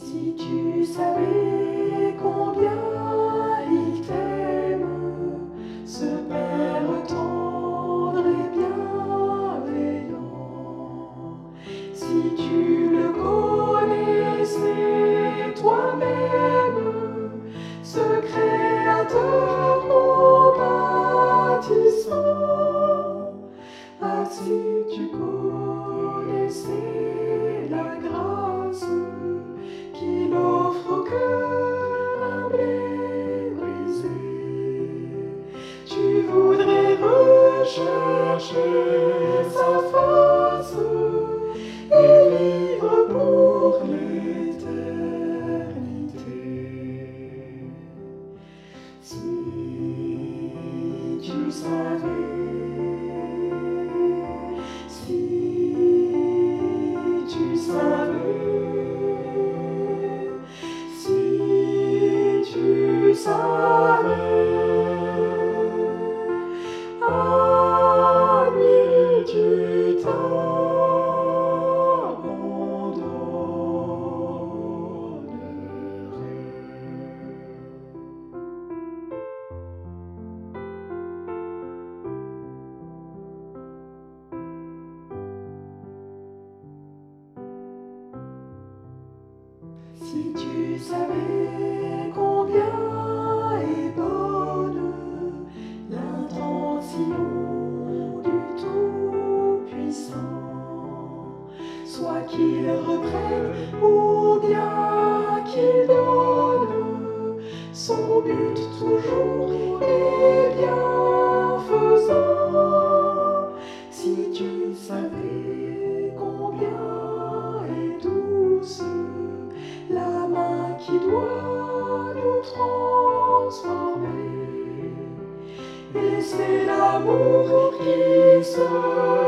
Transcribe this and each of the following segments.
tu savais combien il t'aime, ce Père tendre et bienveillant. Si tu le connaissais toi-même, ce Créateur compatissant, ah si tu connaissais la grâce savais, si tu savais, Si tu savais combien est bonne l'intention du Tout-Puissant, soit qu'il reprenne ou bien qu'il donne, son but toujours est l'amour qui seul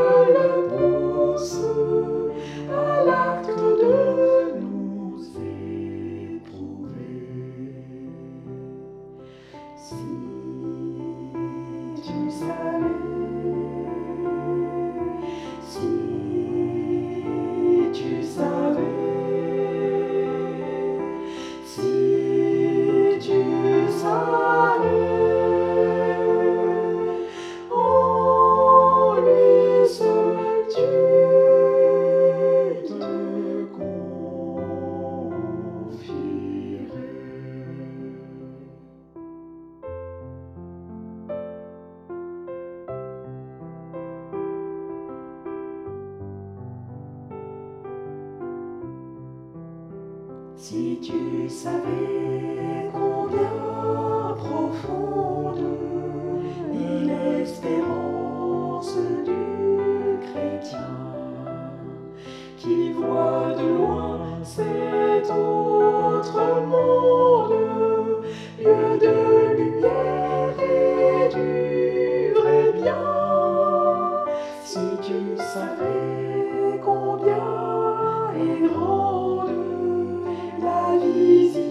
Si tu savais combien profonde l'espérance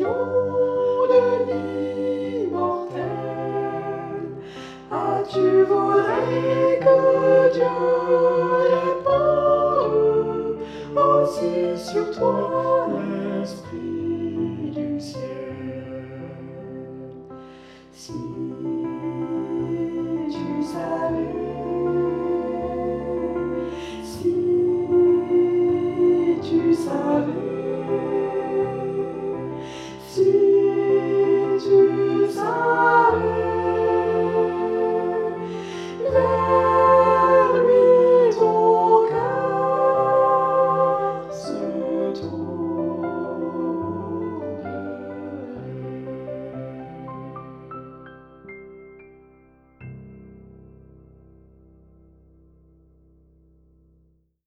vision de l'immortel, ah tu voudrais que Dieu répande aussi sur